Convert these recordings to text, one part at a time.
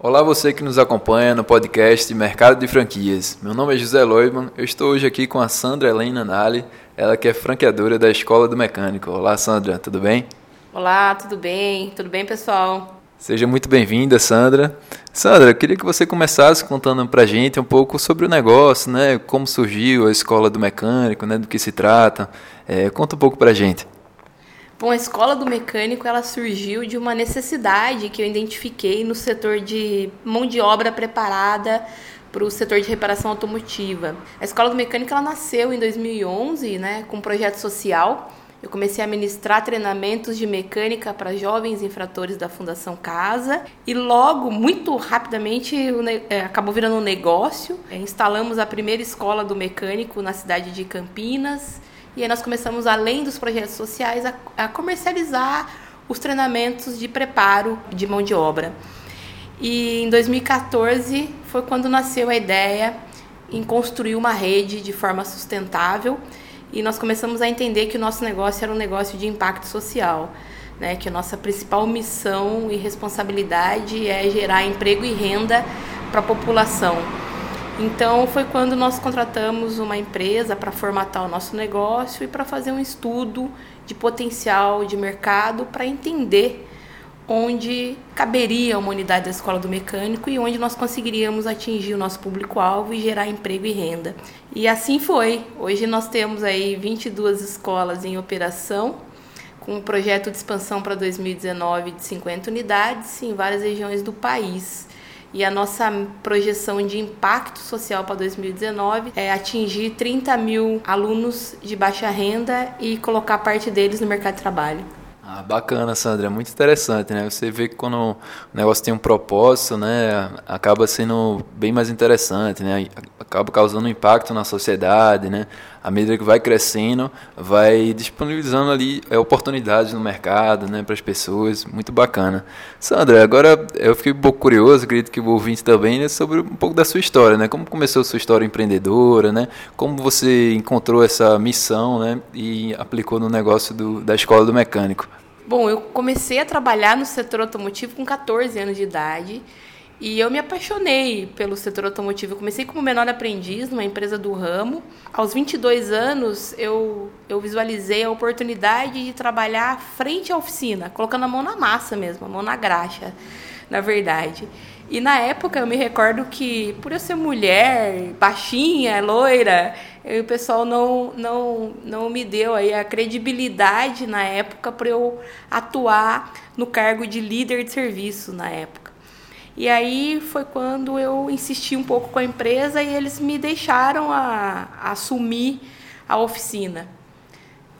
Olá você que nos acompanha no podcast Mercado de Franquias. Meu nome é José Loiman, eu estou hoje aqui com a Sandra Helena Nali, ela que é franqueadora da Escola do Mecânico. Olá Sandra, tudo bem? Olá, tudo bem? Tudo bem pessoal? Seja muito bem-vinda, Sandra. Sandra, eu queria que você começasse contando para gente um pouco sobre o negócio, né? Como surgiu a Escola do Mecânico, né? Do que se trata. É, conta um pouco para a gente. Bom, a escola do mecânico ela surgiu de uma necessidade que eu identifiquei no setor de mão de obra preparada para o setor de reparação automotiva. A escola do mecânico ela nasceu em 2011, né, com um projeto social. Eu comecei a ministrar treinamentos de mecânica para jovens infratores da Fundação Casa e logo, muito rapidamente, é, acabou virando um negócio. Instalamos a primeira escola do mecânico na cidade de Campinas e aí nós começamos, além dos projetos sociais, a, a comercializar os treinamentos de preparo de mão de obra. E em 2014 foi quando nasceu a ideia em construir uma rede de forma sustentável e nós começamos a entender que o nosso negócio era um negócio de impacto social, né? Que a nossa principal missão e responsabilidade é gerar emprego e renda para a população. Então foi quando nós contratamos uma empresa para formatar o nosso negócio e para fazer um estudo de potencial de mercado para entender onde caberia uma unidade da escola do mecânico e onde nós conseguiríamos atingir o nosso público-alvo e gerar emprego e renda. E assim foi. Hoje nós temos aí 22 escolas em operação, com um projeto de expansão para 2019 de 50 unidades em várias regiões do país. E a nossa projeção de impacto social para 2019 é atingir 30 mil alunos de baixa renda e colocar parte deles no mercado de trabalho. Ah, bacana, Sandra, muito interessante, né? Você vê que quando o negócio tem um propósito, né, acaba sendo bem mais interessante, né? Acaba causando um impacto na sociedade, né? À medida que vai crescendo, vai disponibilizando ali é, oportunidades no mercado, né, para as pessoas, muito bacana. Sandra, agora eu fiquei um pouco curioso, acredito que o ouvinte também, né, sobre um pouco da sua história, né? Como começou a sua história empreendedora, né? Como você encontrou essa missão, né, e aplicou no negócio do, da escola do mecânico? Bom, eu comecei a trabalhar no setor automotivo com 14 anos de idade e eu me apaixonei pelo setor automotivo. Eu comecei como menor aprendiz numa empresa do ramo. Aos 22 anos, eu, eu visualizei a oportunidade de trabalhar frente à oficina, colocando a mão na massa mesmo, a mão na graxa, na verdade. E na época eu me recordo que, por eu ser mulher, baixinha, loira, o pessoal não, não, não me deu aí a credibilidade na época para eu atuar no cargo de líder de serviço na época. E aí foi quando eu insisti um pouco com a empresa e eles me deixaram a, a assumir a oficina.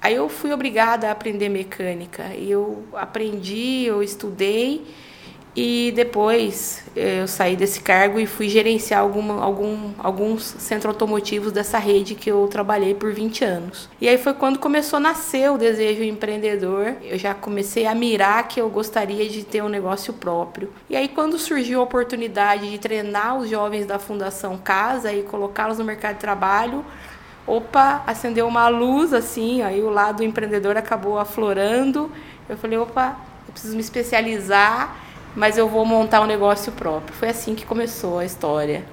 Aí eu fui obrigada a aprender mecânica. Eu aprendi, eu estudei e depois eh, eu saí desse cargo e fui gerenciar algum, alguns centros automotivos dessa rede que eu trabalhei por 20 anos. E aí foi quando começou a nascer o desejo empreendedor. Eu já comecei a mirar que eu gostaria de ter um negócio próprio. E aí quando surgiu a oportunidade de treinar os jovens da Fundação Casa e colocá-los no mercado de trabalho, opa, acendeu uma luz assim, aí o lado empreendedor acabou aflorando. Eu falei, opa, eu preciso me especializar mas eu vou montar um negócio próprio. Foi assim que começou a história.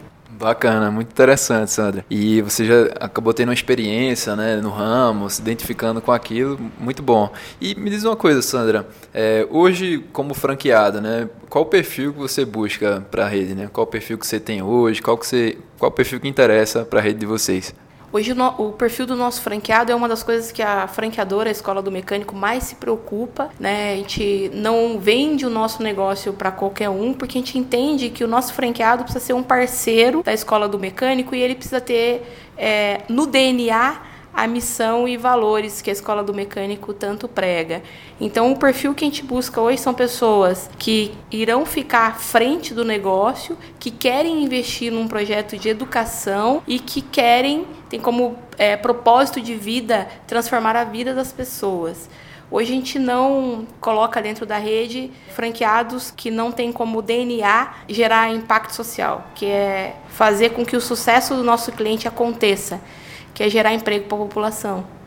Bacana, muito interessante, Sandra. E você já acabou tendo uma experiência né, no ramo, se identificando com aquilo, muito bom. E me diz uma coisa, Sandra, é, hoje como franqueada, né, qual o perfil que você busca para a rede? Né? Qual o perfil que você tem hoje? Qual, que você, qual o perfil que interessa para a rede de vocês? Hoje o perfil do nosso franqueado é uma das coisas que a franqueadora, a Escola do Mecânico, mais se preocupa. Né? A gente não vende o nosso negócio para qualquer um, porque a gente entende que o nosso franqueado precisa ser um parceiro da Escola do Mecânico e ele precisa ter é, no DNA a missão e valores que a escola do mecânico tanto prega. Então, o perfil que a gente busca hoje são pessoas que irão ficar à frente do negócio, que querem investir num projeto de educação e que querem, tem como é, propósito de vida transformar a vida das pessoas. Hoje a gente não coloca dentro da rede franqueados que não tem como DNA gerar impacto social, que é fazer com que o sucesso do nosso cliente aconteça que é gerar emprego para a população.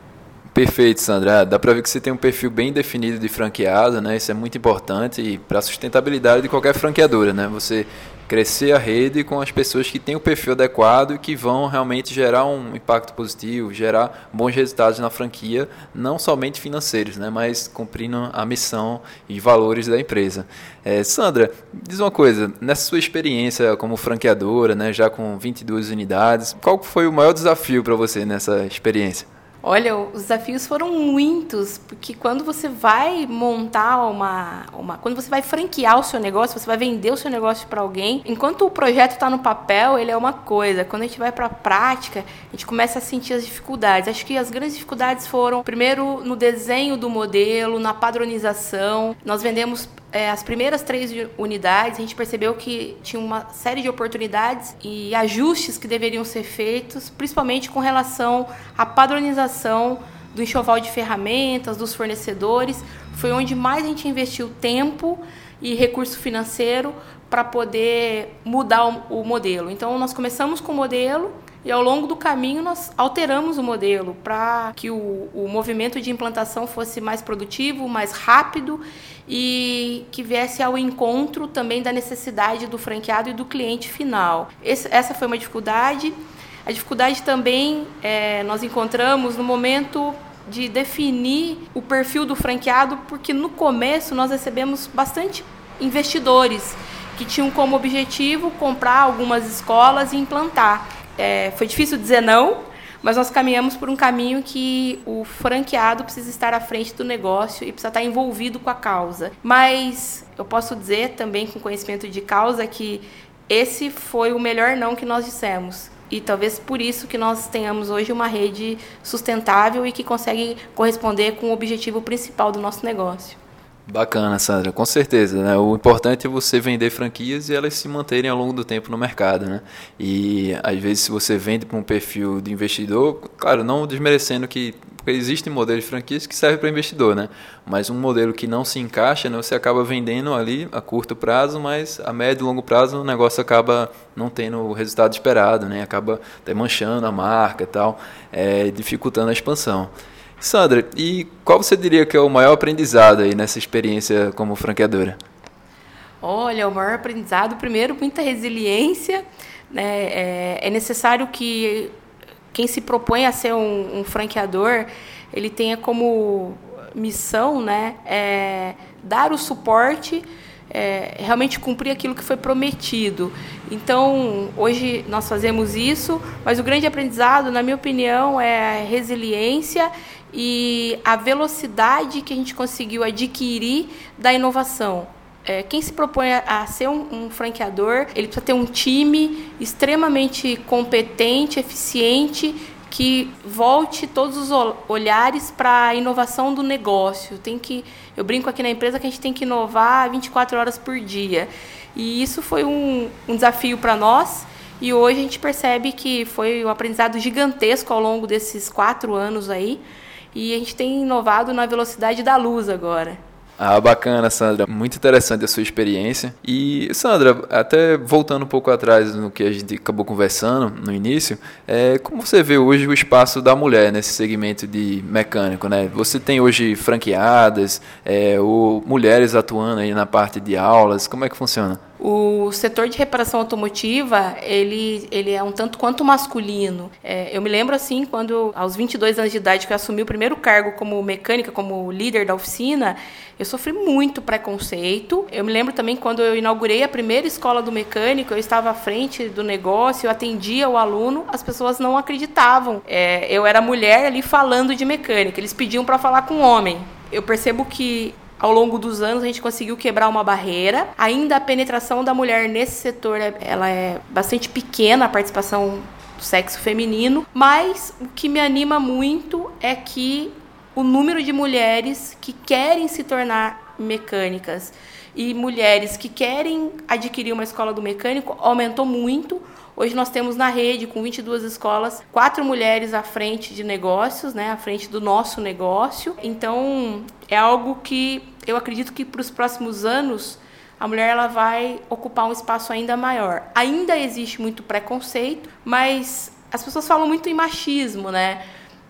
Perfeito, Sandra. Dá para ver que você tem um perfil bem definido de franqueado, né? Isso é muito importante para a sustentabilidade de qualquer franqueadora, né? Você crescer a rede com as pessoas que têm o perfil adequado e que vão realmente gerar um impacto positivo, gerar bons resultados na franquia, não somente financeiros, né, mas cumprindo a missão e valores da empresa. É, Sandra, diz uma coisa, nessa sua experiência como franqueadora, né, já com 22 unidades, qual foi o maior desafio para você nessa experiência? Olha, os desafios foram muitos, porque quando você vai montar uma, uma. Quando você vai franquear o seu negócio, você vai vender o seu negócio para alguém, enquanto o projeto está no papel, ele é uma coisa. Quando a gente vai para a prática, a gente começa a sentir as dificuldades. Acho que as grandes dificuldades foram, primeiro, no desenho do modelo, na padronização. Nós vendemos é, as primeiras três unidades, a gente percebeu que tinha uma série de oportunidades e ajustes que deveriam ser feitos, principalmente com relação à padronização do enxoval de ferramentas, dos fornecedores. Foi onde mais a gente investiu tempo e recurso financeiro para poder mudar o, o modelo. Então, nós começamos com o modelo e ao longo do caminho nós alteramos o modelo para que o, o movimento de implantação fosse mais produtivo, mais rápido e que viesse ao encontro também da necessidade do franqueado e do cliente final. Esse, essa foi uma dificuldade. A dificuldade também é, nós encontramos no momento de definir o perfil do franqueado, porque no começo nós recebemos bastante investidores que tinham como objetivo comprar algumas escolas e implantar. É, foi difícil dizer não, mas nós caminhamos por um caminho que o franqueado precisa estar à frente do negócio e precisa estar envolvido com a causa. Mas eu posso dizer também com conhecimento de causa que esse foi o melhor não que nós dissemos. E talvez por isso que nós tenhamos hoje uma rede sustentável e que consegue corresponder com o objetivo principal do nosso negócio. Bacana, Sandra, com certeza. Né? O importante é você vender franquias e elas se manterem ao longo do tempo no mercado. Né? E às vezes, se você vende para um perfil de investidor, claro, não desmerecendo que. Porque existem modelos de franquias que servem para investidor, né? Mas um modelo que não se encaixa, né, você acaba vendendo ali a curto prazo, mas a médio e longo prazo o negócio acaba não tendo o resultado esperado, né? Acaba até manchando a marca e tal, é, dificultando a expansão. Sandra, e qual você diria que é o maior aprendizado aí nessa experiência como franqueadora? Olha, o maior aprendizado, primeiro, muita resiliência. Né? É, é necessário que quem se propõe a ser um, um franqueador, ele tenha como missão né, é, dar o suporte é, realmente cumprir aquilo que foi prometido. Então, hoje nós fazemos isso, mas o grande aprendizado, na minha opinião, é a resiliência e a velocidade que a gente conseguiu adquirir da inovação. É, quem se propõe a, ser um, um, franqueador, ele precisa ter um time extremamente competente, eficiente, que volte todos os olhares para a inovação do negócio. Tem que, eu brinco aqui na empresa que a gente tem que inovar 24 horas por dia. E isso foi um, um desafio para nós. E hoje a gente percebe que foi um aprendizado gigantesco ao longo desses quatro anos aí e a gente tem inovado na velocidade da luz agora. Ah, bacana, Sandra. Muito interessante a sua experiência. E, Sandra, até voltando um pouco atrás no que a gente acabou conversando no início, é, como você vê hoje o espaço da mulher nesse segmento de mecânico, né? Você tem hoje franqueadas, é, ou mulheres atuando aí na parte de aulas, como é que funciona? O setor de reparação automotiva, ele, ele é um tanto quanto masculino. É, eu me lembro, assim, quando, aos 22 anos de idade, que eu assumi o primeiro cargo como mecânica, como líder da oficina, eu sofri muito preconceito. Eu me lembro também quando eu inaugurei a primeira escola do mecânico, eu estava à frente do negócio, eu atendia o aluno, as pessoas não acreditavam. É, eu era mulher ali falando de mecânica, eles pediam para falar com homem. Eu percebo que ao longo dos anos a gente conseguiu quebrar uma barreira. Ainda a penetração da mulher nesse setor ela é bastante pequena, a participação do sexo feminino, mas o que me anima muito é que o número de mulheres que querem se tornar mecânicas e mulheres que querem adquirir uma escola do mecânico aumentou muito. Hoje nós temos na rede, com 22 escolas, quatro mulheres à frente de negócios, né, à frente do nosso negócio. Então, é algo que eu acredito que para os próximos anos a mulher ela vai ocupar um espaço ainda maior. Ainda existe muito preconceito, mas as pessoas falam muito em machismo, né?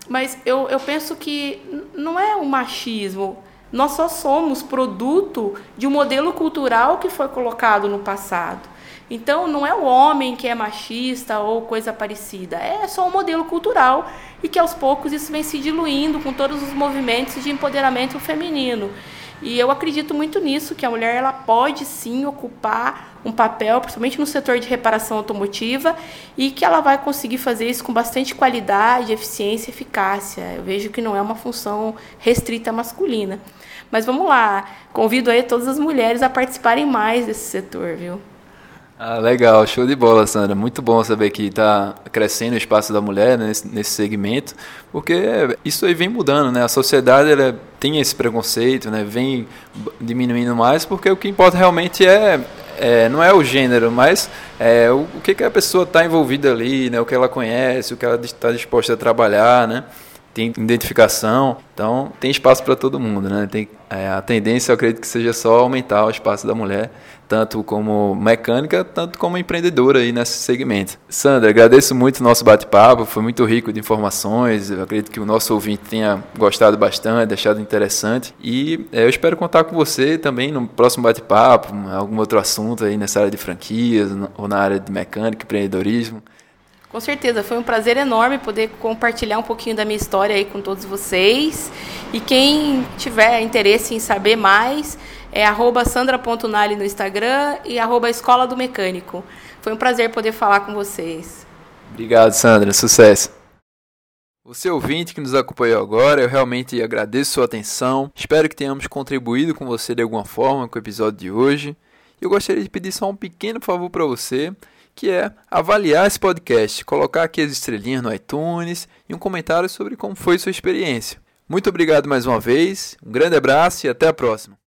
Mas eu, eu penso que não é um machismo. Nós só somos produto de um modelo cultural que foi colocado no passado. Então, não é o homem que é machista ou coisa parecida, é só um modelo cultural e que aos poucos isso vem se diluindo com todos os movimentos de empoderamento feminino. E eu acredito muito nisso, que a mulher ela pode sim ocupar um papel, principalmente no setor de reparação automotiva, e que ela vai conseguir fazer isso com bastante qualidade, eficiência e eficácia. Eu vejo que não é uma função restrita masculina. Mas vamos lá, convido aí todas as mulheres a participarem mais desse setor, viu? Ah, legal, show de bola, Sandra. Muito bom saber que está crescendo o espaço da mulher né, nesse, nesse, segmento, porque isso aí vem mudando, né? A sociedade ela tem esse preconceito, né? Vem diminuindo mais, porque o que importa realmente é, é não é o gênero, mas é o, o que, que a pessoa está envolvida ali, né? O que ela conhece, o que ela está disposta a trabalhar, né? Tem identificação, então tem espaço para todo mundo, né? Tem, é, a tendência, eu acredito que seja só aumentar o espaço da mulher, tanto como mecânica, tanto como empreendedora aí nesse segmento. Sandra, agradeço muito o nosso bate-papo, foi muito rico de informações, eu acredito que o nosso ouvinte tenha gostado bastante, achado interessante, e é, eu espero contar com você também no próximo bate-papo, algum outro assunto aí nessa área de franquias, ou na área de mecânica, empreendedorismo. Com certeza, foi um prazer enorme poder compartilhar um pouquinho da minha história aí com todos vocês. E quem tiver interesse em saber mais, é sandra.nali no Instagram e arroba Escola do Mecânico. Foi um prazer poder falar com vocês. Obrigado, Sandra. Sucesso. Você ouvinte que nos acompanhou agora, eu realmente agradeço sua atenção. Espero que tenhamos contribuído com você de alguma forma com o episódio de hoje. Eu gostaria de pedir só um pequeno favor para você que é avaliar esse podcast, colocar aqui as estrelinhas no iTunes e um comentário sobre como foi sua experiência. Muito obrigado mais uma vez, um grande abraço e até a próxima.